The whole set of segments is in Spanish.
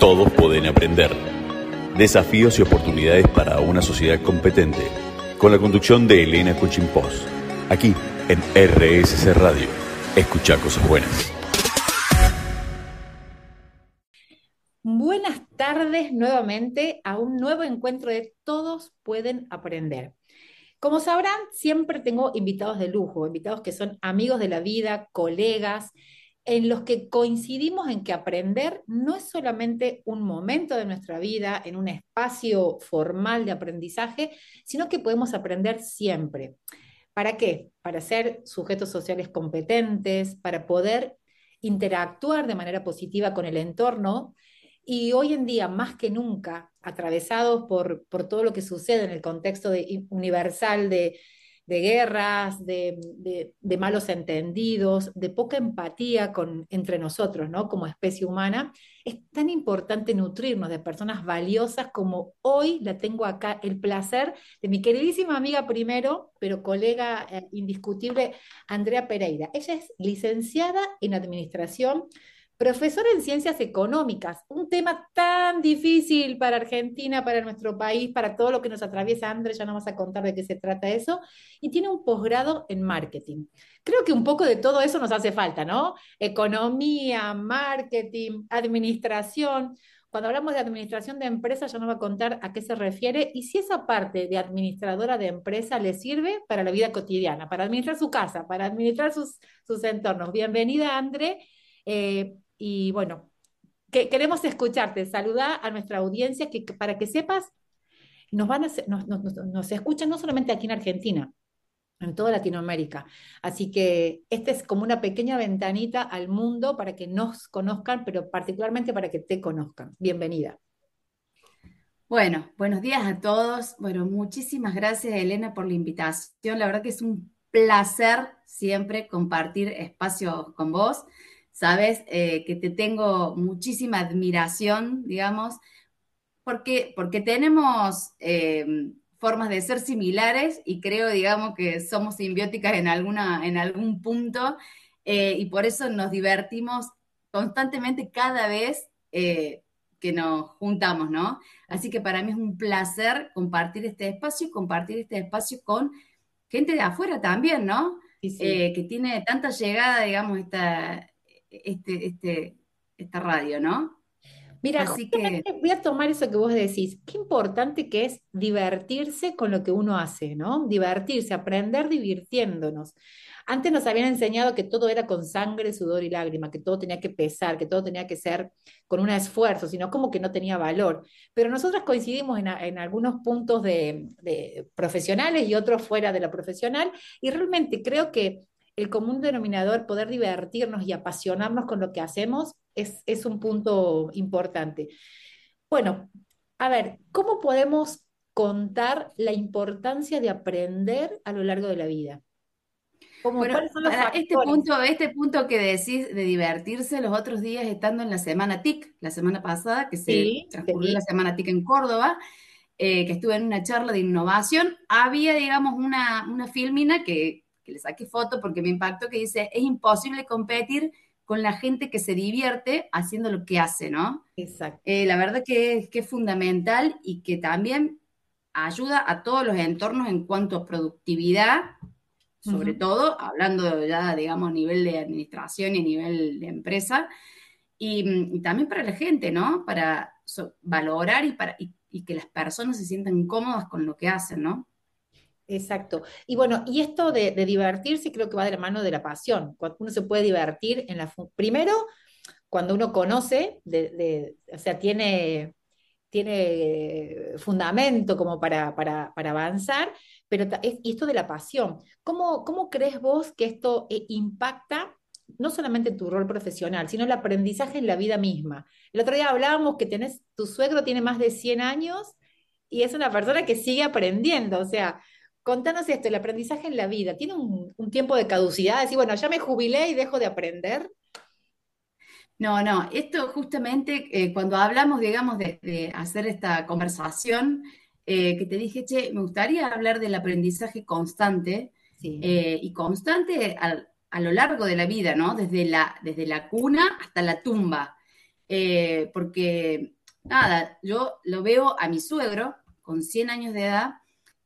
Todos pueden aprender. Desafíos y oportunidades para una sociedad competente. Con la conducción de Elena Cuchimpós. Aquí en RSC Radio. Escucha cosas buenas. Buenas tardes nuevamente a un nuevo encuentro de Todos pueden aprender. Como sabrán, siempre tengo invitados de lujo, invitados que son amigos de la vida, colegas, en los que coincidimos en que aprender no es solamente un momento de nuestra vida, en un espacio formal de aprendizaje, sino que podemos aprender siempre. ¿Para qué? Para ser sujetos sociales competentes, para poder interactuar de manera positiva con el entorno y hoy en día, más que nunca, atravesados por, por todo lo que sucede en el contexto universal de de guerras, de, malos entendidos, de poca empatía con, entre nosotros, ¿no? Como especie humana, es tan importante nutrirnos de personas valiosas como hoy la tengo acá, el placer de mi queridísima amiga primero, pero colega eh, indiscutible, Andrea Pereira. Ella es licenciada en Administración, profesora en ciencias económicas, un tema tan difícil para Argentina, para nuestro país, para todo lo que nos atraviesa, Andrés, ya no vamos a contar de qué se trata eso, y tiene un posgrado en marketing. Creo que un poco de todo eso nos hace falta, ¿no? Economía, marketing, administración. Cuando hablamos de administración de empresas, ya nos va a contar a qué se refiere y si esa parte de administradora de empresa le sirve para la vida cotidiana, para administrar su casa, para administrar sus, sus entornos. Bienvenida, André. Eh, y bueno, que, queremos escucharte. Saluda a nuestra audiencia que, para que sepas, nos, van a, nos, nos, escuchan no solamente aquí en Argentina, en toda Latinoamérica. Así que esta es como una pequeña ventanita al mundo para que nos conozcan, pero particularmente para que te conozcan. Bienvenida. Bueno, buenos días a todos. Bueno, muchísimas gracias Elena por la invitación. La verdad que es un placer siempre compartir espacios con vos sabes eh, que te tengo muchísima admiración, digamos, porque, porque tenemos eh, formas de ser similares y creo, digamos, que somos simbióticas en, alguna, en algún punto eh, y por eso nos divertimos constantemente cada vez que nos juntamos, ¿no? Así que para mí es un placer compartir este espacio y compartir este espacio con gente de afuera también, ¿no? que tiene tanta llegada, digamos, esta, este, este, esta radio, ¿no? Mira, Así que... voy a tomar eso que vos decís. Qué importante que es divertirse con lo que uno hace, ¿no? Divertirse, aprender divirtiéndonos. Antes nos habían enseñado que todo era con sangre, sudor y lágrima, que todo tenía que pesar, que todo tenía que ser con un esfuerzo, sino como que no tenía valor. Pero nosotros coincidimos en, algunos puntos de, profesionales y otros fuera de la profesional, y realmente creo que el común denominador, poder divertirnos y apasionarnos con lo que hacemos, es, es un punto importante. Bueno, a ver, ¿cómo podemos contar la importancia de aprender a lo largo de la vida? bueno, para este punto, este punto que decís de divertirse, los otros días estando en la semana TIC, la semana pasada, que se transcurrió la semana TIC en Córdoba, eh, que estuve en una charla de innovación, había, digamos, una, una filmina que le saqué foto porque me impactó, que dice, es imposible competir con la gente que se divierte haciendo lo que hace, ¿no? Exacto. Eh, la verdad que es, que es fundamental y que también ayuda a todos los entornos en cuanto a productividad, sobre todo, hablando ya, digamos, a nivel de administración y a nivel de empresa, y, también para la gente, ¿no? Para valorar y, para, y que las personas se sientan cómodas con lo que hacen, ¿no? Exacto. Y bueno, y esto de, divertirse creo que va de la mano de la pasión. Cuando uno se puede divertir en la... Primero, cuando uno conoce, o sea, tiene, tiene fundamento como para, para, avanzar, pero esto de la pasión. ¿Cómo, cómo crees vos que esto eh, impacta no solamente tu rol profesional, sino el aprendizaje en la vida misma? El otro día hablábamos que tenés, tu suegro tiene más de 100 años y es una persona que sigue aprendiendo, o sea, Contanos esto, el aprendizaje en la vida, ¿tiene un, tiempo de caducidad? Decir, bueno, ya me jubilé y dejo de aprender. No, no, esto justamente eh, cuando hablamos, digamos, de, hacer esta conversación, eh, que te dije, che, me gustaría hablar del aprendizaje constante eh, y constante a lo largo de la vida, ¿no? Desde la, desde la cuna hasta la tumba. eh, porque, nada, yo lo veo a mi suegro con 100 años de edad,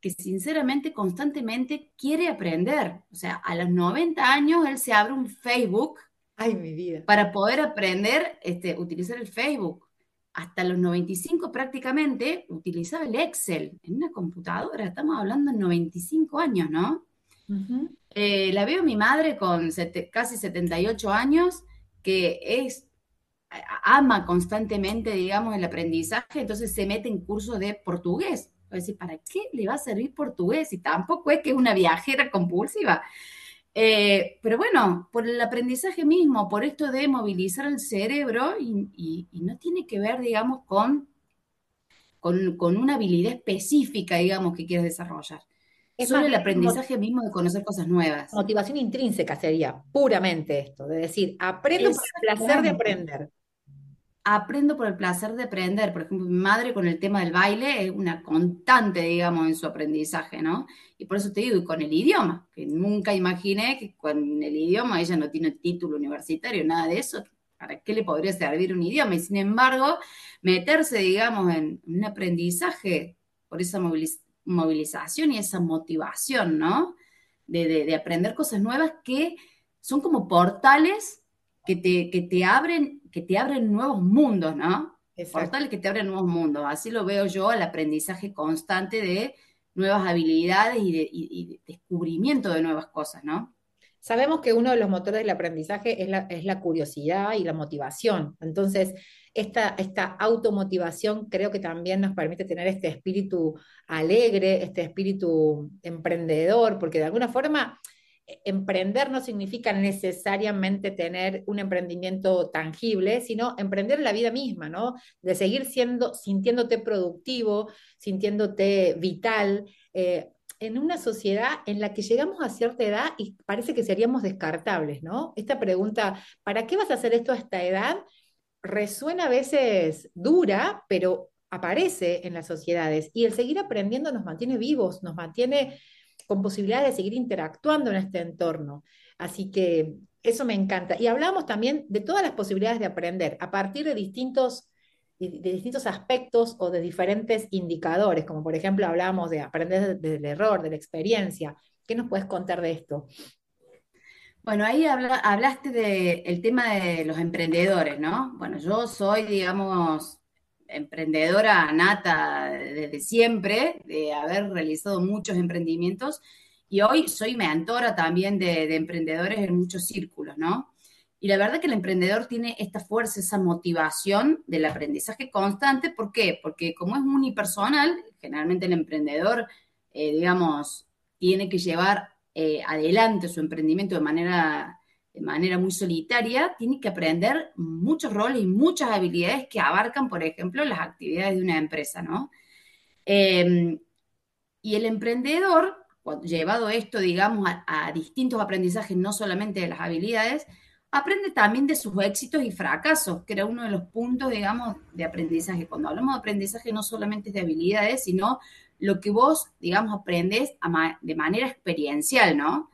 que sinceramente constantemente quiere aprender. O sea, a los 90 años él se abre un Facebook. Ay, mi vida. Para poder aprender, este, utilizar el Facebook. Hasta los 95 prácticamente utilizaba el Excel en una computadora. Estamos hablando de 95 años, ¿no? Eh, la veo mi madre con casi 78 años, que es ama constantemente, digamos, el aprendizaje, entonces se mete en cursos de portugués. Decir, ¿para qué le va a servir portugués? Y tampoco es que es una viajera compulsiva. Eh, pero bueno, por el aprendizaje mismo, por esto de movilizar el cerebro y, no tiene que ver, digamos, con, con, con, una habilidad específica, digamos, que quieres desarrollar. Es Solo el aprendizaje mismo de conocer cosas nuevas. Motivación intrínseca sería puramente esto, de decir, aprendo por el placer de aprender. Aprendo por el placer de aprender. Por ejemplo, mi madre con el tema del baile es una constante, digamos, en su aprendizaje, ¿no? Y por eso te digo, y con el idioma, que nunca imaginé que con el idioma ella no tiene título universitario, nada de eso. ¿Para qué le podría servir un idioma? Y sin embargo, meterse, digamos, en un aprendizaje por esa movilización y esa motivación, ¿no? De, aprender cosas nuevas que son como portales que te, que te, abren, que te abren nuevos mundos, ¿no? Portales que te abren nuevos mundos. Así lo veo yo, el aprendizaje constante de nuevas habilidades y de, descubrimiento de nuevas cosas, ¿no? Sabemos que uno de los motores del aprendizaje es la, es la curiosidad y la motivación. Entonces, esta, esta automotivación creo que también nos permite tener este espíritu alegre, este espíritu emprendedor, porque de alguna forma emprender no significa necesariamente tener un emprendimiento tangible, sino emprender la vida misma, ¿no? De seguir siendo, sintiéndote productivo, sintiéndote vital. Eh, en una sociedad en la que llegamos a cierta edad y parece que seríamos descartables, ¿no? Esta pregunta, ¿para qué vas a hacer esto a esta edad? resuena a veces dura, pero aparece en las sociedades. Y el seguir aprendiendo nos mantiene vivos, nos mantiene con posibilidades de seguir interactuando en este entorno. Así que eso me encanta. Y hablamos también de todas las posibilidades de aprender a partir de distintos, de, distintos aspectos o de diferentes indicadores, como por ejemplo hablamos de aprender del error, de la experiencia. ¿Qué nos puedes contar de esto? Bueno, ahí hablaste del tema de los emprendedores, ¿no? Bueno, yo soy, digamos, emprendedora nata desde siempre, de haber realizado muchos emprendimientos y hoy soy mentora también de, emprendedores en muchos círculos, ¿no? Y la verdad que el emprendedor tiene esta fuerza, esa motivación del aprendizaje constante. ¿Por qué? Porque como es unipersonal, generalmente el emprendedor, eh, digamos, tiene que llevar eh, adelante su emprendimiento de manera, de manera muy solitaria, tiene que aprender muchos roles y muchas habilidades que abarcan, por ejemplo, las actividades de una empresa, ¿no? Em, y el emprendedor, llevado esto, digamos, a, distintos aprendizajes, no solamente de las habilidades, aprende también de sus éxitos y fracasos, que era uno de los puntos, digamos, de aprendizaje. Cuando hablamos de aprendizaje, no solamente es de habilidades, sino lo que vos, digamos, aprendes de manera experiencial, ¿no?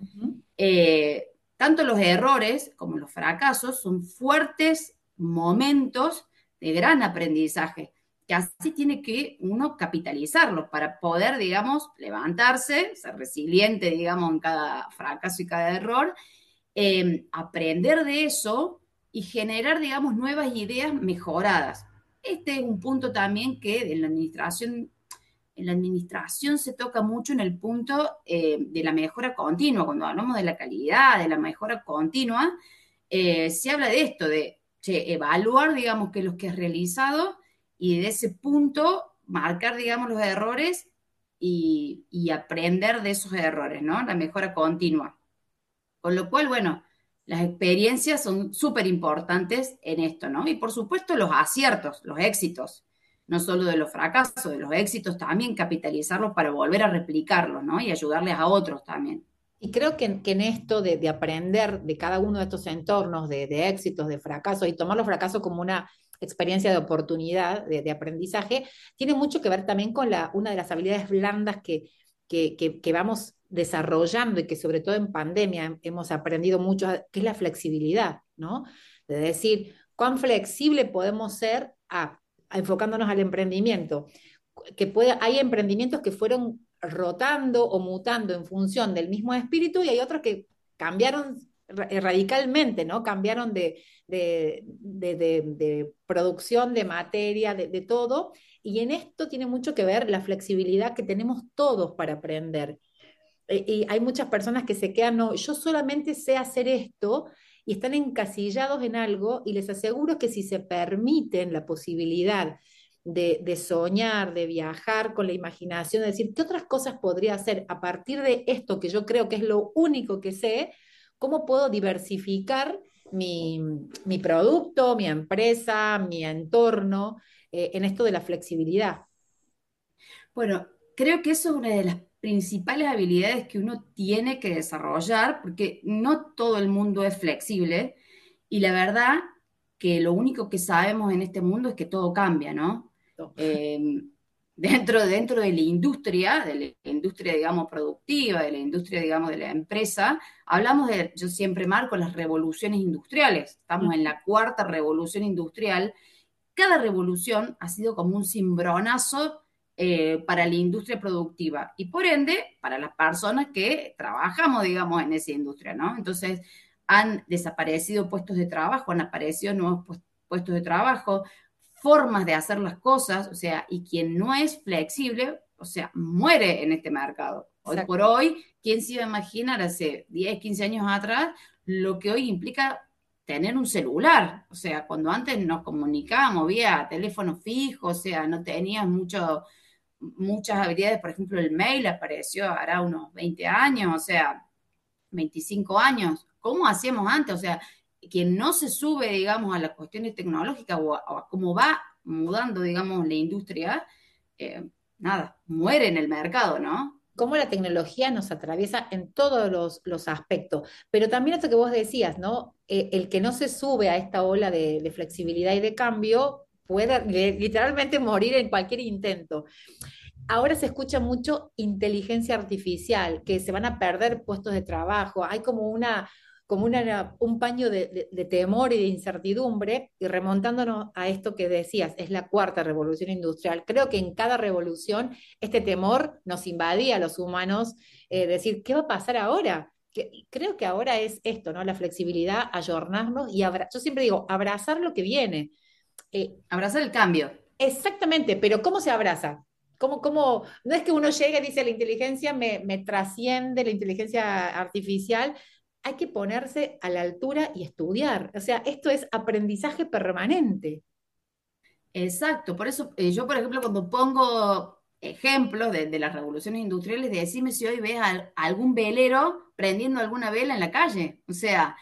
Eh, tanto los errores como los fracasos son fuertes momentos de gran aprendizaje, que así tiene que uno capitalizarlos para poder, digamos, levantarse, ser resiliente, digamos, en cada fracaso y cada error, em, aprender de eso y generar, digamos, nuevas ideas mejoradas. Este es un punto también que en la administración en la administración se toca mucho en el punto eh, de la mejora continua. Cuando hablamos de la calidad, de la mejora continua, eh, se habla de esto, de evaluar, digamos, que los que has realizado y de ese punto marcar, digamos, los errores y, y aprender de esos errores, ¿no? La mejora continua. Con lo cual, bueno, las experiencias son súper importantes en esto, ¿no? Y por supuesto los aciertos, los éxitos no solo de los fracasos, de los éxitos también, capitalizarlos para volver a replicarlos, ¿no? Y ayudarles a otros también. Y creo que, en esto de, aprender de cada uno de estos entornos, de, éxitos, de fracasos, y tomar los fracasos como una experiencia de oportunidad, de, aprendizaje, tiene mucho que ver también con la, una de las habilidades blandas que, que, que, vamos desarrollando y que sobre todo en pandemia hemos aprendido mucho, que es la flexibilidad, ¿no? De decir, cuán flexible podemos ser enfocándonos al emprendimiento. Que puede, hay emprendimientos que fueron rotando o mutando en función del mismo espíritu y hay otros que cambiaron radicalmente, ¿no? Cambiaron de, de, producción, de materia, de, todo. Y en esto tiene mucho que ver la flexibilidad que tenemos todos para aprender. E, y hay muchas personas que se quedan, no, yo solamente sé hacer esto y están encasillados en algo y les aseguro que si se permiten la posibilidad de, soñar, de viajar con la imaginación, de decir, ¿qué otras cosas podría hacer a partir de esto que yo creo que es lo único que sé? ¿Cómo puedo diversificar mi, producto, mi empresa, mi entorno eh, en esto de la flexibilidad? Bueno, creo que eso es una de las principales habilidades que uno tiene que desarrollar, porque no todo el mundo es flexible y la verdad que lo único que sabemos en este mundo es que todo cambia, ¿no? Em, dentro, dentro de la industria, de la industria, digamos, productiva, de la industria, digamos, de la empresa, hablamos de, yo siempre marco las revoluciones industriales, estamos en la cuarta revolución industrial, cada revolución ha sido como un cimbronazo eh, para la industria productiva y por ende para las personas que trabajamos, digamos, en esa industria, ¿no? Entonces, han desaparecido puestos de trabajo, han aparecido nuevos puestos de trabajo, formas de hacer las cosas, o sea, y quien no es flexible, o sea, muere en este mercado. Hoy por hoy, ¿quién se iba a imaginar hace 10, 15 años atrás lo que hoy implica tener un celular? O sea, cuando antes nos comunicábamos vía teléfono fijo, o sea, no tenías mucho, muchas habilidades, por ejemplo, el mail apareció hará unos 20 años, o sea, 25 años. ¿Cómo hacíamos antes? O sea, quien no se sube, digamos, a las cuestiones tecnológicas o a, cómo va mudando, digamos, la industria, eh, nada, muere en el mercado, ¿no? Cómo la tecnología nos atraviesa en todos los, aspectos. Pero también esto que vos decías, ¿no? Eh, el que no se sube a esta ola de flexibilidad y de cambio puede literalmente morir en cualquier intento. Ahora se escucha mucho inteligencia artificial, que se van a perder puestos de trabajo. Hay como una, como una, un paño de, temor y de incertidumbre, y remontándonos a esto que decías, es la cuarta revolución industrial. Creo que en cada revolución este temor nos invadía a los humanos, eh, decir, ¿qué va a pasar ahora? creo que ahora es esto, ¿no? La flexibilidad, ayornarnos y yo siempre digo, abrazar lo que viene. Eh, abrazar el cambio. Exactamente, pero ¿cómo se abraza? ¿Cómo, cómo? No es que uno llegue y dice la inteligencia me, me trasciende, la inteligencia artificial, hay que ponerse a la altura y estudiar. O sea, esto es aprendizaje permanente. Exacto, por eso eh, yo, por ejemplo, cuando pongo ejemplos de, las revoluciones industriales, de decirme si hoy ves algún velero prendiendo alguna vela en la calle. O sea,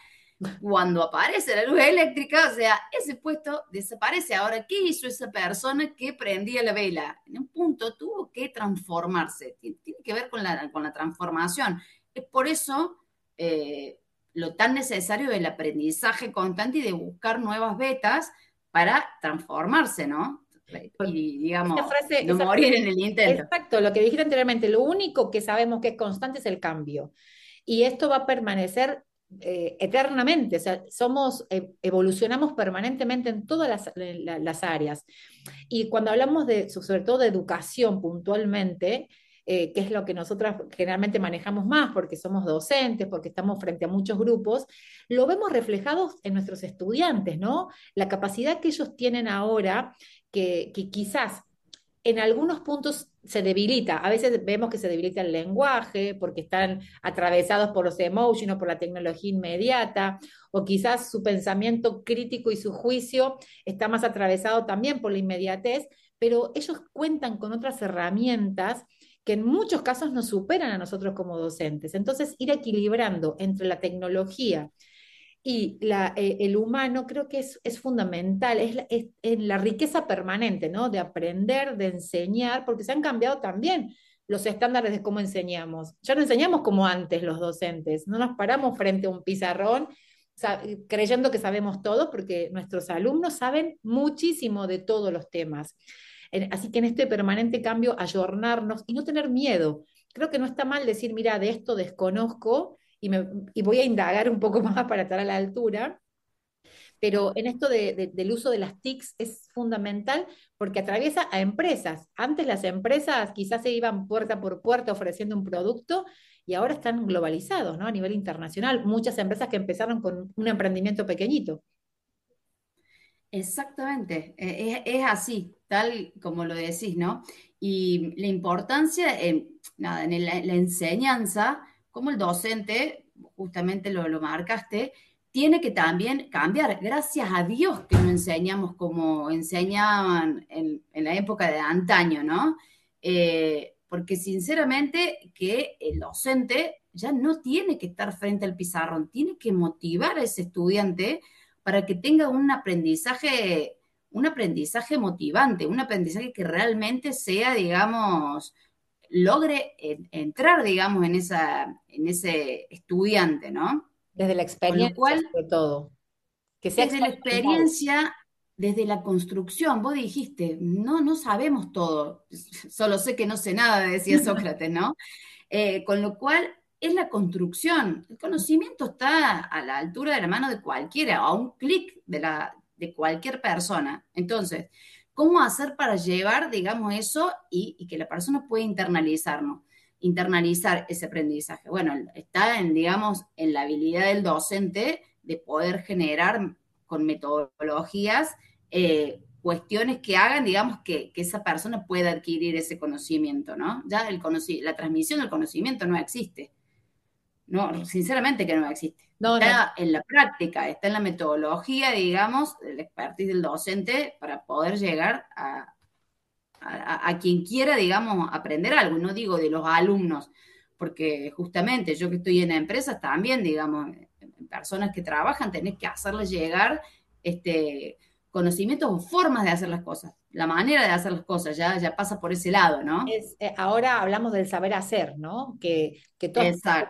cuando aparece la luz eléctrica, o sea, ese puesto desaparece. Ahora, ¿qué hizo esa persona que prendía la vela? En un punto tuvo que transformarse. Tiene, que ver con la, con la transformación. Es por eso eh, lo tan necesario del aprendizaje constante y de buscar nuevas betas para transformarse, ¿no? Y digamos, no morir en el intento. Exacto, lo que dijiste anteriormente, lo único que sabemos que es constante es el cambio. Y esto va a permanecer eh, eternamente, o sea, somos, eh, evolucionamos permanentemente en todas las, áreas. Y cuando hablamos de, sobre todo de educación puntualmente, eh, que es lo que nosotras generalmente manejamos más porque somos docentes, porque estamos frente a muchos grupos, lo vemos reflejados en nuestros estudiantes, ¿no? La capacidad que ellos tienen ahora, que quizás en algunos puntos se debilita. A veces vemos que se debilita el lenguaje porque están atravesados por los emojis o por la tecnología inmediata, o quizás su pensamiento crítico y su juicio está más atravesado también por la inmediatez, pero ellos cuentan con otras herramientas que en muchos casos nos superan a nosotros como docentes. Entonces, ir equilibrando entre la tecnología y la, eh, el humano creo que es, es fundamental, es, es, la riqueza permanente, ¿no? De aprender, de enseñar, porque se han cambiado también los estándares de cómo enseñamos. Ya no enseñamos como antes los docentes, no nos paramos frente a un pizarrón creyendo que sabemos todo, porque nuestros alumnos saben muchísimo de todos los temas. Así que en este permanente cambio, ayornarnos y no tener miedo. Creo que no está mal decir, mira, de esto desconozco, y, voy a indagar un poco más para estar a la altura, pero en esto del uso de las TICs es fundamental porque atraviesa a empresas. Antes las empresas quizás se iban puerta por puerta ofreciendo un producto y ahora están globalizados, ¿no? A nivel internacional. Muchas empresas que empezaron con un emprendimiento pequeñito. Exactamente, e, es, así, tal como lo decís, ¿no? Y la importancia nada, en la, enseñanza, como el docente, justamente lo, lo marcaste, tiene que también cambiar. Gracias a Dios que no enseñamos como enseñaban en, la época de antaño, ¿no? Eh, porque sinceramente que el docente ya no tiene que estar frente al pizarrón, tiene que motivar a ese estudiante para que tenga un aprendizaje, un aprendizaje motivante, un aprendizaje que realmente sea, digamos, logre entrar, digamos, en, esa, en ese estudiante, ¿no? Desde la experiencia, cual, sobre todo. Que sea desde la experiencia, desde la construcción. Vos dijiste, no, no sabemos todo. Solo sé que no sé nada, decía Sócrates, ¿no? Eh, con lo cual, es la construcción. El conocimiento está a la altura de la mano de cualquiera, a un clic de, la, de cualquier persona. Entonces, ¿cómo hacer para llevar, digamos, eso y, que la persona pueda internalizarnos? internalizar ese aprendizaje? Bueno, está en, digamos, en la habilidad del docente de poder generar con metodologías eh, cuestiones que hagan, digamos, que, esa persona pueda adquirir ese conocimiento, ¿no? Ya el la transmisión del conocimiento no existe. No, sinceramente que no existe. está en la práctica, está en la metodología, digamos, el expertise del docente para poder llegar a, a, quien quiera, digamos, aprender algo, no digo de los alumnos, porque justamente yo que estoy en empresas también, digamos, en personas que trabajan, tenés que hacerles llegar este, conocimientos o formas de hacer las cosas. La manera de hacer las cosas ya, ya pasa por ese lado, ¿no? Eh, ahora hablamos del saber hacer, ¿no? Que, que toda esta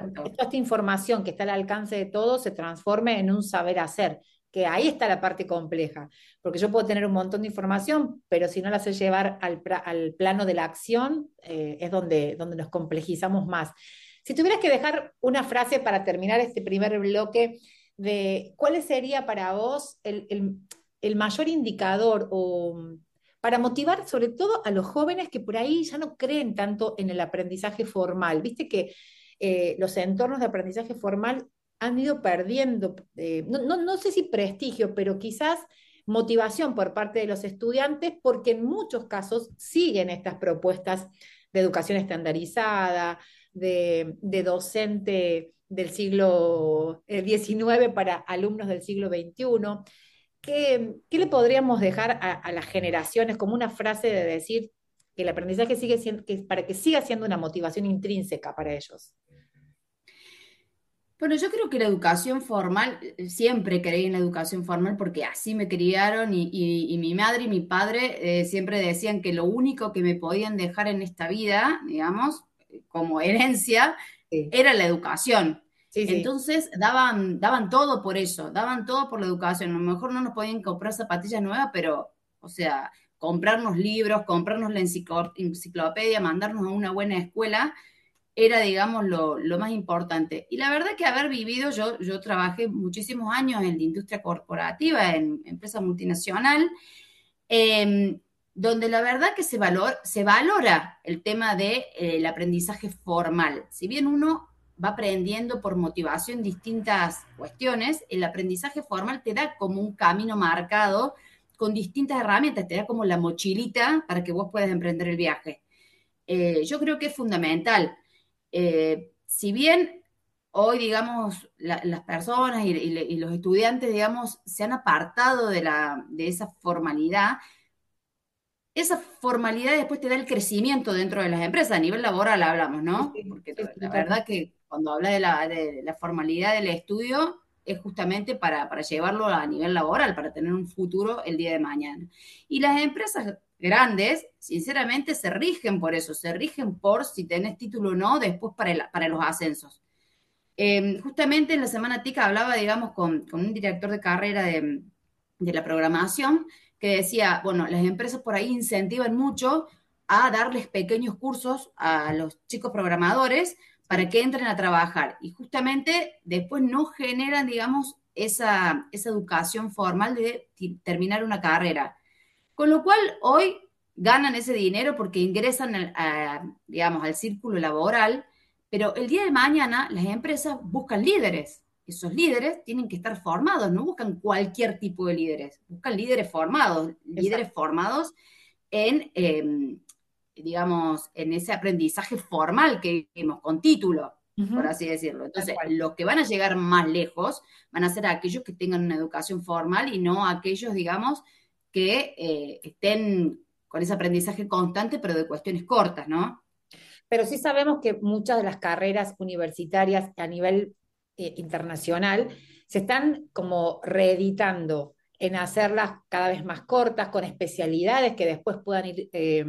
información que está al alcance de todos se transforme en un saber hacer que ahí está la parte compleja, porque yo puedo tener un montón de información, pero si no la sé llevar al, plano de la acción, eh, es donde, donde nos complejizamos más. Si tuvieras que dejar una frase para terminar este primer bloque, de cuál sería para vos el, mayor indicador o para motivar sobre todo a los jóvenes que por ahí ya no creen tanto en el aprendizaje formal. Viste que eh, los entornos de aprendizaje formal han ido perdiendo, eh, no, sé si prestigio, pero quizás motivación por parte de los estudiantes, porque en muchos casos siguen estas propuestas de educación estandarizada, de, docente del siglo XIX eh, para alumnos del siglo XXI. ¿Qué, le podríamos dejar a, las generaciones como una frase de decir que el aprendizaje sigue siendo, que, para que siga siendo una motivación intrínseca para ellos? Bueno, yo creo que la educación formal, siempre creí en la educación formal porque así me criaron y, mi madre y mi padre eh, siempre decían que lo único que me podían dejar en esta vida, digamos, como herencia, era la educación. Entonces daban, daban todo por eso, daban todo por la educación. A lo mejor no nos podían comprar zapatillas nuevas, pero, o sea, comprarnos libros, comprarnos la enciclopedia, mandarnos a una buena escuela, era, digamos, lo, más importante. Y la verdad que haber vivido, yo, yo trabajé muchísimos años en la industria corporativa, en empresa multinacional, em, donde la verdad que se, valor, se valora el tema del de, aprendizaje formal. Si bien uno va aprendiendo por motivación distintas cuestiones, el aprendizaje formal te da como un camino marcado con distintas herramientas, te da como la mochilita para que vos puedas emprender el viaje. Eh, yo creo que es fundamental. Eh, si bien hoy, digamos, las personas y, los estudiantes, digamos, se han apartado de, la, de esa formalidad, esa formalidad después te da el crecimiento dentro de las empresas, a nivel laboral hablamos, ¿no? Porque la, verdad que cuando habla de la, formalidad del estudio es justamente para, llevarlo a nivel laboral, para tener un futuro el día de mañana. Y las empresas grandes, sinceramente, se rigen por eso, se rigen por si tenés título o no después para, para los ascensos. Em, justamente en la semana TICA hablaba, digamos, con, un director de carrera de, la programación que decía, bueno, las empresas por ahí incentivan mucho a darles pequeños cursos a los chicos programadores para que entren a trabajar. Y justamente después no generan, digamos, esa, educación formal de terminar una carrera. Con lo cual, hoy ganan ese dinero porque ingresan, digamos, al círculo laboral, pero el día de mañana las empresas buscan líderes. Esos líderes tienen que estar formados, no buscan cualquier tipo de líderes, buscan líderes formados, líderes formados en, em, digamos, en ese aprendizaje formal que vimos, con título, por así decirlo. Entonces, los que van a llegar más lejos van a ser aquellos que tengan una educación formal y no aquellos, digamos, que eh, estén con ese aprendizaje constante, pero de cuestiones cortas, ¿no? Pero sí sabemos que muchas de las carreras universitarias a nivel eh, internacional se están como reeditando en hacerlas cada vez más cortas, con especialidades que después puedan ir eh,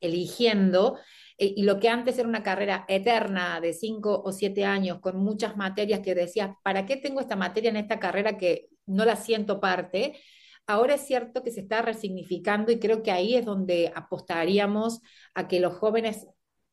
eligiendo. Eh, y lo que antes era una carrera eterna de cinco o siete años, con muchas materias que decías, ¿para qué tengo esta materia en esta carrera que no la siento parte? Ahora es cierto que se está resignificando y creo que ahí es donde apostaríamos a que los jóvenes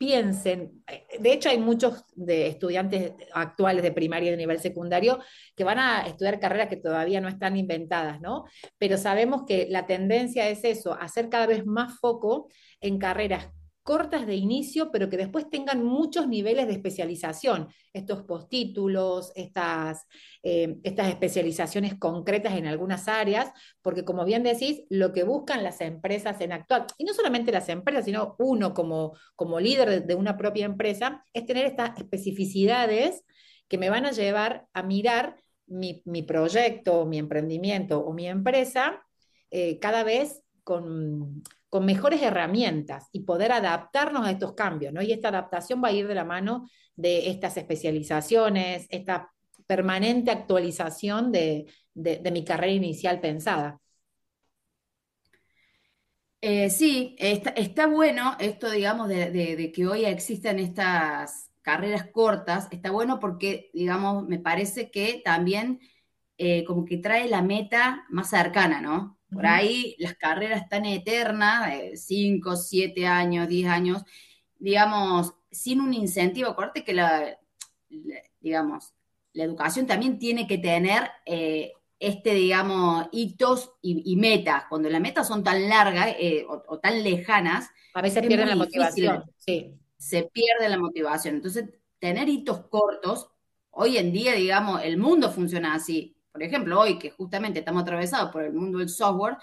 piensen, eh, de hecho hay muchos de estudiantes actuales de primaria y de nivel secundario que van a estudiar carreras que todavía no están inventadas, ¿no? Pero sabemos que la tendencia es eso, hacer cada vez más foco en carreras cortas de inicio, pero que después tengan muchos niveles de especialización, estos postítulos, estas, eh, estas especializaciones concretas en algunas áreas, porque como bien decís, lo que buscan las empresas en actual, y no solamente las empresas, sino uno como, como líder de una propia empresa, es tener estas especificidades que me van a llevar a mirar mi, proyecto, mi emprendimiento o mi empresa eh, cada vez con, con mejores herramientas y poder adaptarnos a estos cambios, ¿no? Y esta adaptación va a ir de la mano de estas especializaciones, esta permanente actualización de, mi carrera inicial pensada. Eh, sí, está, bueno esto, digamos, de, que hoy existan estas carreras cortas, está bueno porque, digamos, me parece que también eh, como que trae la meta más cercana, ¿no? Por ahí las carreras tan eternas, de 5, 7 años, 10 años, digamos, sin un incentivo, acuérdate que la, digamos, la educación también tiene que tener eh, este, digamos, hitos y, metas. Cuando las metas son tan largas eh, o, tan lejanas, a veces pierden la motivación. Sí. Se pierde la motivación. Entonces, tener hitos cortos, hoy en día, digamos, el mundo funciona así por ejemplo, hoy que justamente estamos atravesados por el mundo del software,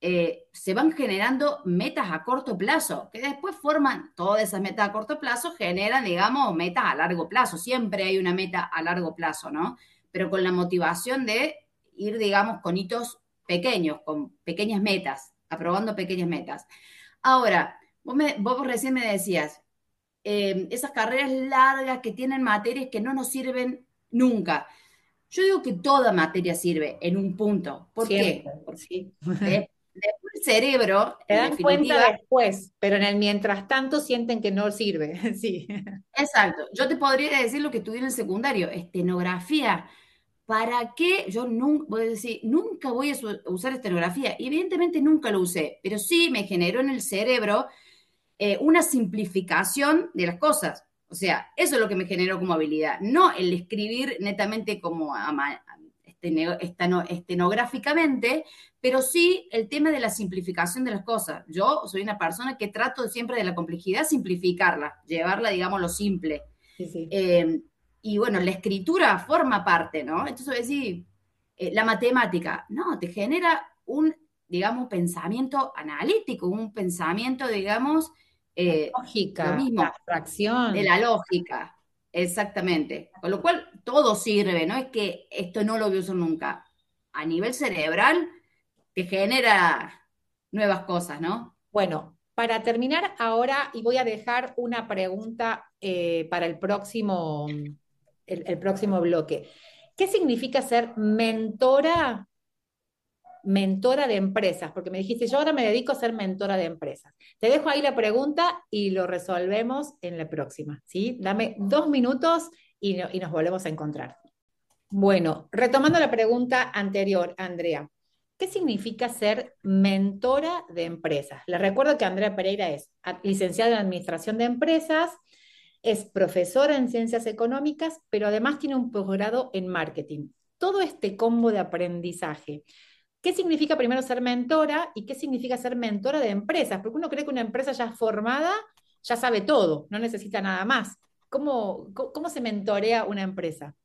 eh, se van generando metas a corto plazo, que después forman todas esas metas a corto plazo, generan, digamos, metas a largo plazo. Siempre hay una meta a largo plazo, ¿no? Pero con la motivación de ir, digamos, con hitos pequeños, con pequeñas metas, aprobando pequeñas metas. Ahora, vos, recién me decías, eh, esas carreras largas que tienen materias que no nos sirven nunca. Yo digo que toda materia sirve en un punto. ¿Por qué? Porque después el cerebro. Se dan cuenta después, pero en el mientras tanto sienten que no sirve. sí. Exacto. Yo te podría decir lo que estudié en el secundario: estenografía. ¿Para qué? Yo nunca voy a decir, nunca voy a usar estenografía. Evidentemente nunca lo usé, pero sí me generó en el cerebro eh, una simplificación de las cosas. O sea, eso es lo que me generó como habilidad, no el escribir netamente como estenográficamente, pero sí el tema de la simplificación de las cosas. Yo soy una persona que trato siempre de la complejidad simplificarla, llevarla, digamos, lo simple. Eh, y bueno, la escritura forma parte, ¿no? Entonces, decir, eh, la matemática, no, te genera un, digamos, pensamiento analítico, un pensamiento, digamos, eh, lógica, mismo, abstracción. De la lógica, exactamente. Con lo cual, todo sirve, no es que esto no lo voy a usar nunca. A nivel cerebral, te genera nuevas cosas, ¿no? Bueno, para terminar ahora, y voy a dejar una pregunta eh, para el próximo, el próximo bloque. ¿Qué significa ser mentora mentora de empresas, porque me dijiste, yo ahora me dedico a ser mentora de empresas. Te dejo ahí la pregunta y lo resolvemos en la próxima, ¿sí? Dame dos minutos y, y nos volvemos a encontrar. Bueno, retomando la pregunta anterior, Andrea, ¿qué significa ser mentora de empresas? Les recuerdo que Andrea Pereira es licenciada en Administración de Empresas, es profesora en Ciencias Económicas, pero además tiene un posgrado en Marketing todo este combo de aprendizaje. ¿Qué significa primero ser mentora y qué significa ser mentora de empresas? Porque uno cree que una empresa ya formada ya sabe todo, no necesita nada más. ¿Cómo, cómo se mentorea una empresa?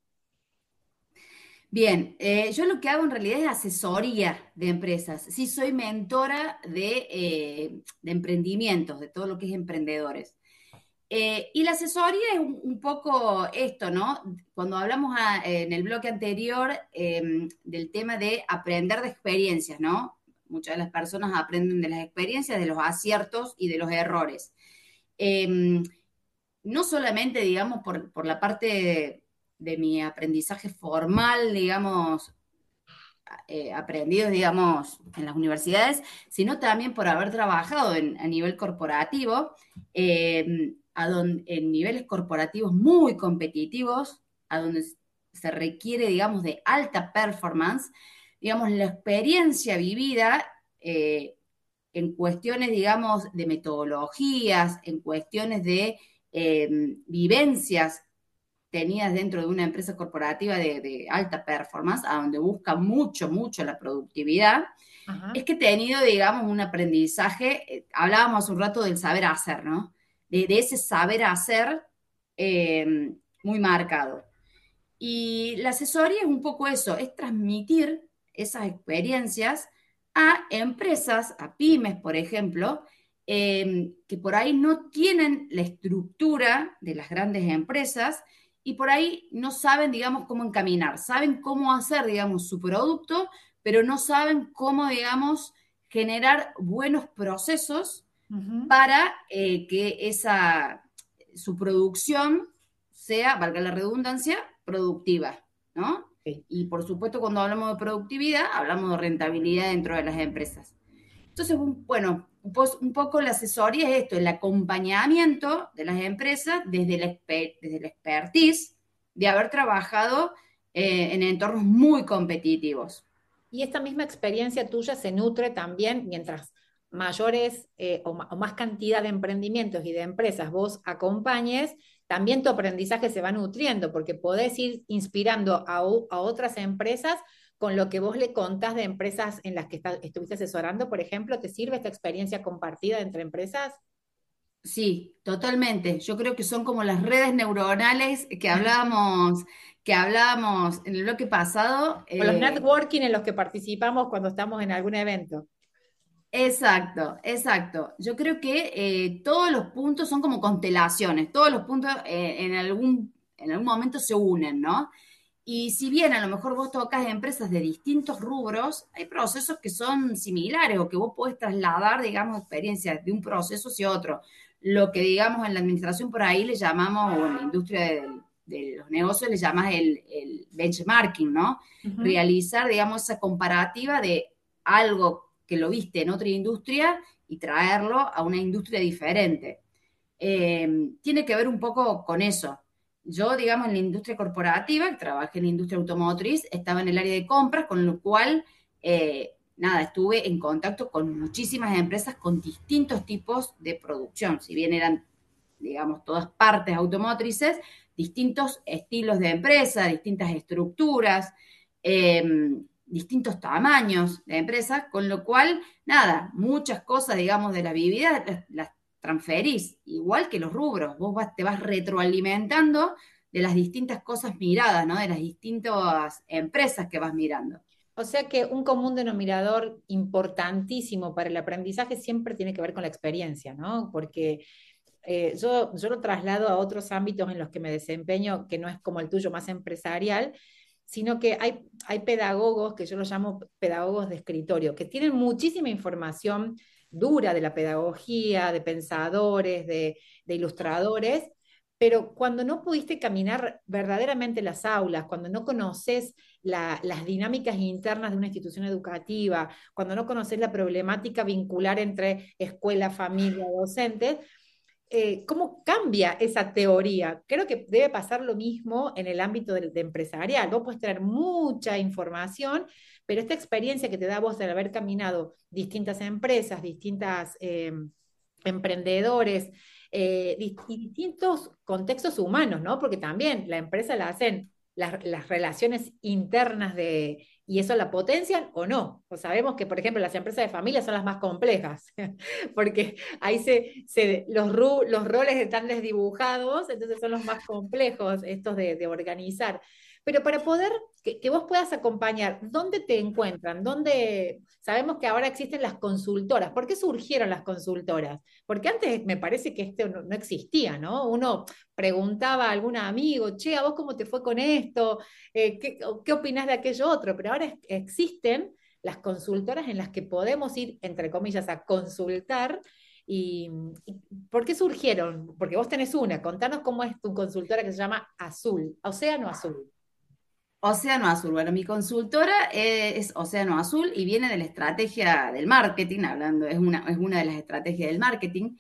Bien, eh, yo lo que hago en realidad es asesoría de empresas. Sí, soy mentora de, eh, emprendimientos, de todo lo que es emprendedores. Eh, y la asesoría es un, poco esto, ¿no? Cuando hablamos en el bloque anterior em, del tema de aprender de experiencias, ¿no? Muchas de las personas aprenden de las experiencias, de los aciertos y de los errores. Em, no solamente, digamos, por, por la parte de mi aprendizaje formal, digamos, eh, aprendidos, digamos, en las universidades, sino también por haber trabajado a nivel corporativo, a en niveles corporativos muy competitivos, a donde se requiere, digamos, de alta performance, digamos, la experiencia vivida eh, en cuestiones, digamos, de metodologías, en cuestiones de em, vivencias tenidas dentro de una empresa corporativa de, alta performance, a donde busca mucho, mucho la productividad, es que he tenido, digamos, un aprendizaje, eh, hablábamos hace un rato del saber hacer, ¿no? De, ese saber hacer em, muy marcado. Y la asesoría es un poco eso, es transmitir esas experiencias a empresas, a pymes, por ejemplo, em, que por ahí no tienen la estructura de las grandes empresas y por ahí no saben, digamos, cómo encaminar, saben cómo hacer, digamos, su producto, pero no saben cómo, digamos, generar buenos procesos para eh, que esa, su producción sea, valga la redundancia, productiva, ¿no? Y por supuesto, cuando hablamos de productividad, hablamos de rentabilidad dentro de las empresas. Entonces, bueno, un poco la asesoría es esto, el acompañamiento de las empresas desde el, desde expertise de haber trabajado eh, en entornos muy competitivos. Y esta misma experiencia tuya se nutre también mientras mayores eh, o, más cantidad de emprendimientos y de empresas vos acompañes, también tu aprendizaje se va nutriendo porque podés ir inspirando a, a otras empresas con lo que vos le contás de empresas en las que estuviste asesorando, por ejemplo, ¿te sirve esta experiencia compartida entre empresas? Sí, totalmente. Yo creo que son como las redes neuronales que hablábamos, que hablábamos en el bloque pasado. O los eh, networking en los que participamos cuando estamos en algún evento. Exacto, exacto. Yo creo que eh, todos los puntos son como constelaciones, todos los puntos eh, en, algún, en algún momento se unen, ¿no? Y si bien a lo mejor vos tocas empresas de distintos rubros, hay procesos que son similares o que vos podés trasladar, digamos, experiencias de un proceso hacia otro. Lo que, digamos, en la administración por ahí le llamamos, o en la industria de, los negocios le llamas el, benchmarking, ¿no? Realizar, digamos, esa comparativa de algo que lo viste en otra industria y traerlo a una industria diferente. Eh, tiene que ver un poco con eso yo, digamos, en la industria corporativa, trabajé en la industria automotriz, estaba en el área de compras, con lo cual, eh, nada, estuve en contacto con muchísimas empresas con distintos tipos de producción, si bien eran, digamos, todas partes automotrices, distintos estilos de empresa, distintas estructuras, em, distintos tamaños de empresas, con lo cual, nada, muchas cosas, digamos, de la vivida las transferís, igual que los rubros, vos te vas retroalimentando de las distintas cosas miradas, ¿no? De las distintas empresas que vas mirando. O sea que un común denominador importantísimo para el aprendizaje siempre tiene que ver con la experiencia, ¿no? Porque eh, yo, yo lo traslado a otros ámbitos en los que me desempeño, que no es como el tuyo más empresarial, sino que hay, hay pedagogos, que yo los llamo pedagogos de escritorio, que tienen muchísima información dura de la pedagogía, de pensadores, de, ilustradores, pero cuando no pudiste caminar verdaderamente las aulas, cuando no conoces las dinámicas internas de una institución educativa, cuando no conoces la problemática vincular entre escuela, familia, docentes, eh, ¿cómo cambia esa teoría? Creo que debe pasar lo mismo en el ámbito de, empresarial. Vos puedes tener mucha información, pero esta experiencia que te da vos de haber caminado distintas empresas, distintas eh, emprendedores eh, y distintos contextos humanos, ¿no? Porque también la empresa la hacen las, relaciones internas de, y eso la potencian o no. O sabemos que, por ejemplo, las empresas de familia son las más complejas, porque ahí se, se los, los roles están desdibujados, entonces son los más complejos estos de, de organizar. Pero para poder que, vos puedas acompañar, ¿dónde te encuentran? ¿Dónde sabemos que ahora existen las consultoras? ¿Por qué surgieron las consultoras? Porque antes me parece que esto no, existía, ¿no? Uno preguntaba a algún amigo, che, ¿a vos cómo te fue con esto? Eh, ¿qué, ¿Qué opinás de aquello otro? Pero ahora existen las consultoras en las que podemos ir, entre comillas, a consultar. Y, por qué surgieron? Porque vos tenés una, contanos cómo es tu consultora que se llama Azul, Océano Azul. Océano Azul. Bueno, mi consultora es Océano Azul y viene de la estrategia del marketing, hablando, es una, es una de las estrategias del marketing.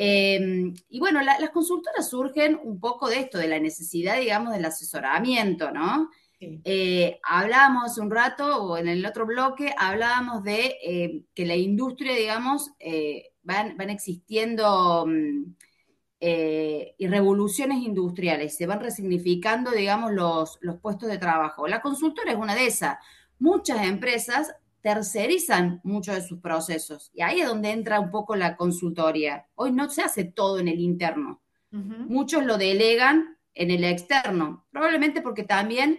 Em, y bueno, las consultoras surgen un poco de esto, de la necesidad, digamos, del asesoramiento, ¿no? Eh, hablábamos un rato, o en el otro bloque, hablábamos de eh, que la industria, digamos, eh, van, van, existiendo mm, eh, y revoluciones industriales, se van resignificando, digamos, los, los puestos de trabajo. La consultora es una de esas. Muchas empresas tercerizan muchos de sus procesos y ahí es donde entra un poco la consultoría. Hoy no se hace todo en el interno. Muchos lo delegan en el externo, probablemente porque también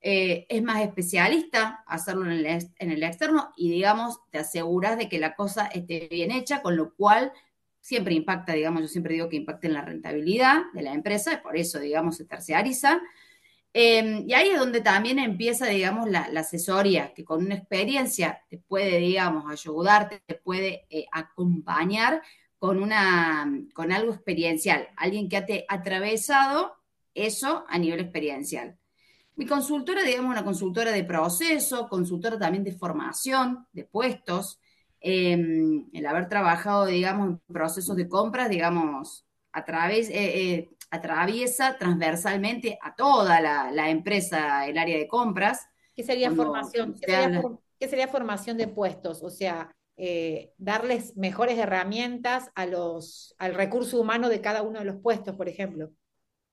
eh, es más especialista hacerlo en el, en el externo y digamos, te aseguras de que la cosa esté bien hecha, con lo cual siempre impacta, digamos, yo siempre digo que impacta en la rentabilidad de la empresa, y por eso, digamos, se terciariza. Em, y ahí es donde también empieza, digamos, la, asesoría, que con una experiencia te puede, digamos, ayudarte, te puede eh, acompañar con, una, con algo experiencial, alguien que ha atravesado eso a nivel experiencial. Mi consultora, digamos, una consultora de proceso, consultora también de formación, de puestos, Em, el haber trabajado, digamos, en procesos de compras, digamos, a través, eh, eh, atraviesa transversalmente a toda la, empresa el área de compras. ¿Qué sería formación? ¿Qué sería, formación de puestos? O sea, eh, darles mejores herramientas a los, al recurso humano de cada uno de los puestos, por ejemplo.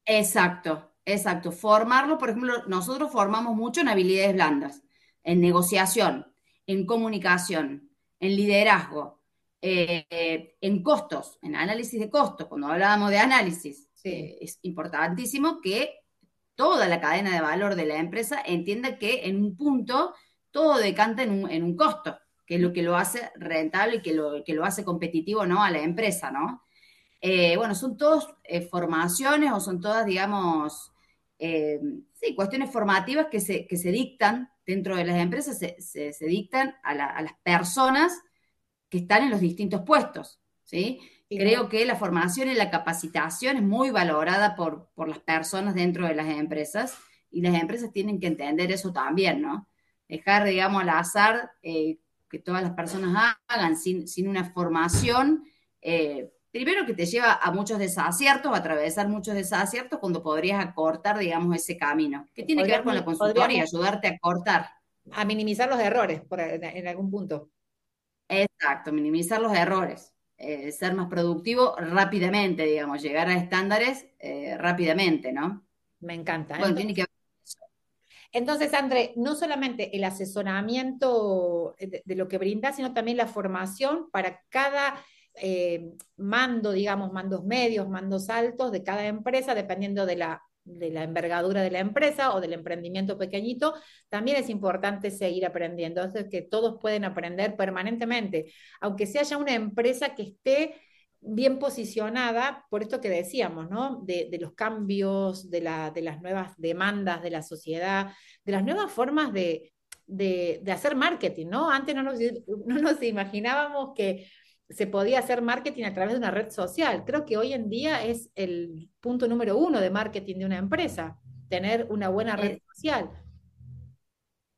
Exacto, exacto. Formarlo, por ejemplo, nosotros formamos mucho en habilidades blandas, en negociación, en comunicación, en liderazgo, eh, en costos, en análisis de costos, cuando hablábamos de análisis, eh, es importantísimo que toda la cadena de valor de la empresa entienda que en un punto todo decanta en un, costo, que es lo que lo hace rentable y que lo, que lo hace competitivo ¿no? a la empresa, ¿no? Eh, bueno, son todas formaciones o son todas, digamos, sí, cuestiones formativas que se, que se dictan dentro de las empresas se, dictan a, las personas que están en los distintos puestos, ¿sí? Creo que la formación y la capacitación es muy valorada por, las personas dentro de las empresas y las empresas tienen que entender eso también, ¿no? Dejar, digamos, al azar eh, que todas las personas hagan sin, una formación, eh, primero que te lleva a muchos desaciertos, a atravesar muchos desaciertos cuando podrías acortar, digamos, ese camino. ¿Qué tiene que ver con la consultoría? Ayudarte a cortar. A minimizar los errores por, en, algún punto. Exacto, minimizar los errores. Eh, ser más productivo rápidamente, digamos, llegar a estándares eh, rápidamente, ¿no? Me encanta. Bueno, tiene que entonces, André, no solamente el asesoramiento de, de, lo que brinda, sino también la formación para cada eh, mando, digamos, mandos medios, mandos altos de cada empresa, dependiendo de la, de la envergadura de la empresa o del emprendimiento pequeñito, también es importante seguir aprendiendo. Es que todos pueden aprender permanentemente, aunque sea ya una empresa que esté bien posicionada, por esto que decíamos, ¿no? De, los cambios, de, la, de, las nuevas demandas de la sociedad, de las nuevas formas de, de hacer marketing, ¿no? Antes no nos, no nos imaginábamos que se podía hacer marketing a través de una red social. Creo que hoy en día es el punto número uno de marketing de una empresa, tener una buena red eh, social.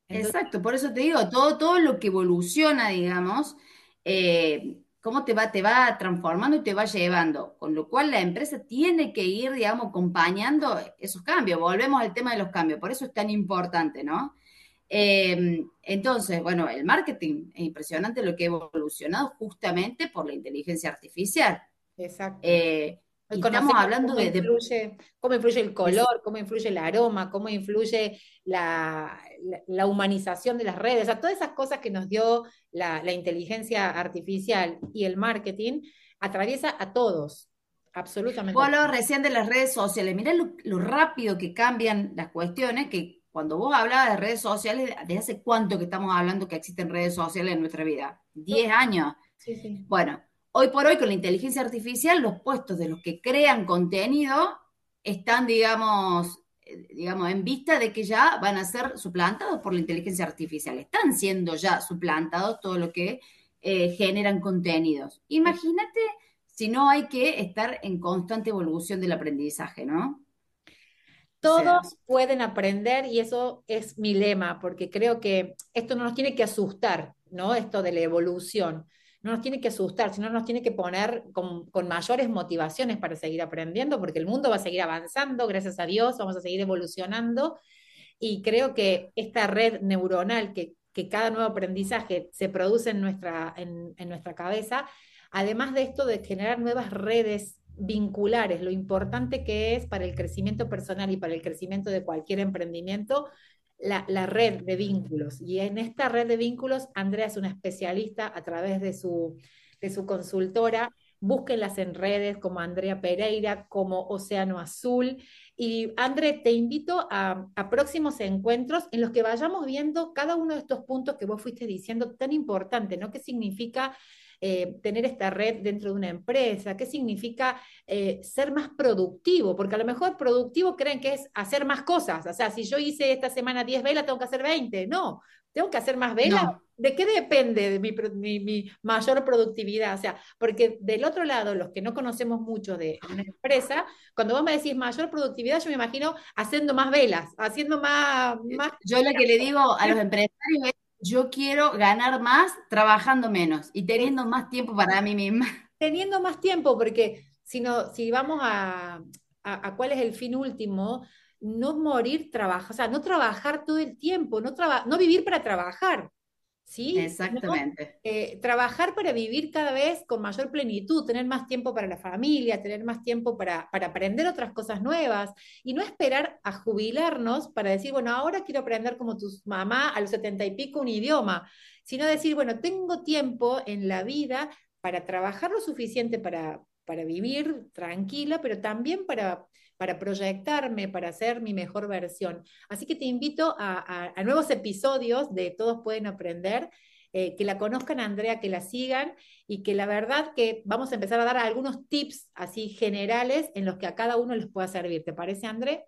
Exacto, por eso te digo, todo, todo lo que evoluciona, digamos, eh, cómo te va, te va transformando y te va llevando, con lo cual la empresa tiene que ir, digamos, acompañando esos cambios. Volvemos al tema de los cambios, por eso es tan importante, ¿no? Em, entonces, bueno, el marketing es impresionante lo que ha evolucionado justamente por la inteligencia artificial. Exacto. Eh, estamos hablando cómo de, influye, cómo influye el color, cómo influye el aroma, cómo influye la, humanización de las redes, o sea, todas esas cosas que nos dio la, inteligencia artificial y el marketing, atraviesa a todos, absolutamente. Vos hablabas recién de las redes sociales, mirá lo, lo, rápido que cambian las cuestiones, que cuando vos hablabas de redes sociales, ¿de hace cuánto que estamos hablando que existen redes sociales en nuestra vida? ¿10 años? Sí, sí. Bueno, Hoy por hoy, con la inteligencia artificial, los puestos de los que crean contenido están, digamos, digamos, en vista de que ya van a ser suplantados por la inteligencia artificial. Están siendo ya suplantados todo lo que eh, generan contenidos. Imagínate si no hay que estar en constante evolución del aprendizaje, ¿no? Todos pueden aprender y eso es mi lema, porque creo que esto no nos tiene que asustar, ¿no? Esto de la evolución no nos tiene que asustar, sino nos tiene que poner con, mayores motivaciones para seguir aprendiendo, porque el mundo va a seguir avanzando, gracias a Dios, vamos a seguir evolucionando. Y creo que esta red neuronal que, cada nuevo aprendizaje se produce en nuestra, en, en nuestra cabeza, además de esto de generar nuevas redes vinculares, lo importante que es para el crecimiento personal y para el crecimiento de cualquier emprendimiento, la, red de vínculos. Y en esta red de vínculos, Andrea es una especialista a través de su, de su consultora. Búsquenlas en redes como Andrea Pereira, como Océano Azul. Y André, te invito a, a, próximos encuentros en los que vayamos viendo cada uno de estos puntos que vos fuiste diciendo tan importante, ¿no? ¿Qué significa eh, tener esta red dentro de una empresa? ¿Qué significa eh, ser más productivo? Porque a lo mejor productivo creen que es hacer más cosas. O sea, si yo hice esta semana 10 velas, tengo que hacer 20. No, tengo que hacer más velas. ¿De qué depende de mi, mayor productividad? O sea, porque del otro lado, los que no conocemos mucho de una empresa, cuando vos me decís mayor productividad, yo me imagino haciendo más velas, haciendo más... más... Yo lo que le digo a los empresarios es yo quiero ganar más trabajando menos y teniendo más tiempo para mí misma. Teniendo más tiempo, porque si, no, si vamos a, cuál es el fin último, no morir trabajando, o sea, no trabajar todo el tiempo, no, no vivir para trabajar. ¿Sí? Exactamente. Eh, trabajar para vivir cada vez con mayor plenitud, tener más tiempo para la familia, tener más tiempo para, para aprender otras cosas nuevas y no esperar a jubilarnos para decir, bueno, ahora quiero aprender como tu mamá a los setenta y pico un idioma, sino decir, bueno, tengo tiempo en la vida para trabajar lo suficiente para, para vivir tranquila, pero también para para proyectarme, para ser mi mejor versión. Así que te invito a, nuevos episodios de Todos pueden aprender. Eh, que la conozcan a Andrea, que la sigan y que la verdad que vamos a empezar a dar algunos tips así generales en los que a cada uno les pueda servir. ¿Te parece, André?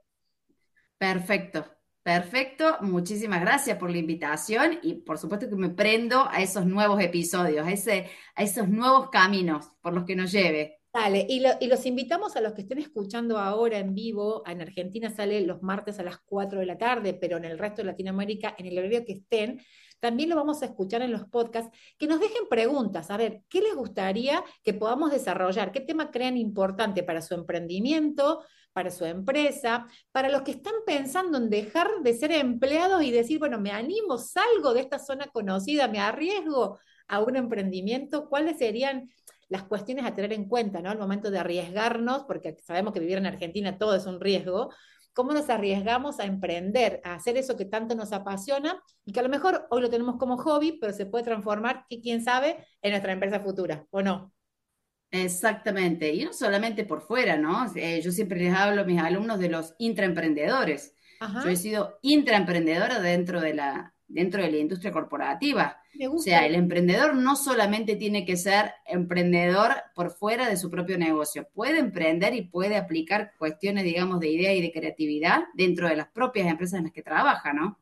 Perfecto, perfecto. Muchísimas gracias por la invitación y por supuesto que me prendo a esos nuevos episodios, a, a esos nuevos caminos por los que nos lleve. Dale, y, los invitamos a los que estén escuchando ahora en vivo. En Argentina sale los martes a las 4 de la tarde, pero en el resto de Latinoamérica, en el horario que estén, también lo vamos a escuchar en los podcasts. Que nos dejen preguntas, a ver, ¿qué les gustaría que podamos desarrollar? ¿Qué tema creen importante para su emprendimiento, para su empresa, para los que están pensando en dejar de ser empleados y decir, bueno, me animo, salgo de esta zona conocida, me arriesgo a un emprendimiento? ¿Cuáles serían las cuestiones a tener en cuenta, ¿no? Al momento de arriesgarnos, porque sabemos que vivir en Argentina todo es un riesgo, cómo nos arriesgamos a emprender, a hacer eso que tanto nos apasiona y que a lo mejor hoy lo tenemos como hobby, pero se puede transformar, y quién sabe, en nuestra empresa futura, ¿o no? Exactamente, y no solamente por fuera, ¿no? Eh, yo siempre les hablo a mis alumnos de los intraemprendedores. Yo he sido intraemprendedora dentro de la, dentro de la industria corporativa. O sea, el emprendedor no solamente tiene que ser emprendedor por fuera de su propio negocio, puede emprender y puede aplicar cuestiones, digamos, de idea y de creatividad dentro de las propias empresas en las que trabaja, ¿no?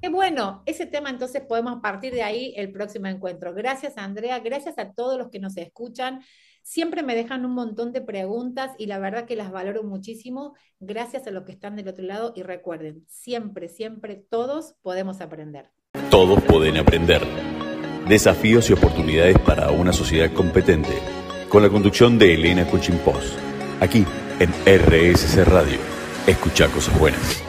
Qué bueno, ese tema entonces podemos partir de ahí el próximo encuentro. Gracias Andrea, gracias a todos los que nos escuchan. Siempre me dejan un montón de preguntas y la verdad que las valoro muchísimo. Gracias a los que están del otro lado y recuerden, siempre, siempre todos podemos aprender. Todos pueden aprender. Desafíos y oportunidades para una sociedad competente. Con la conducción de Elena Cuchimpós. Aquí en RSC Radio. Escucha cosas buenas.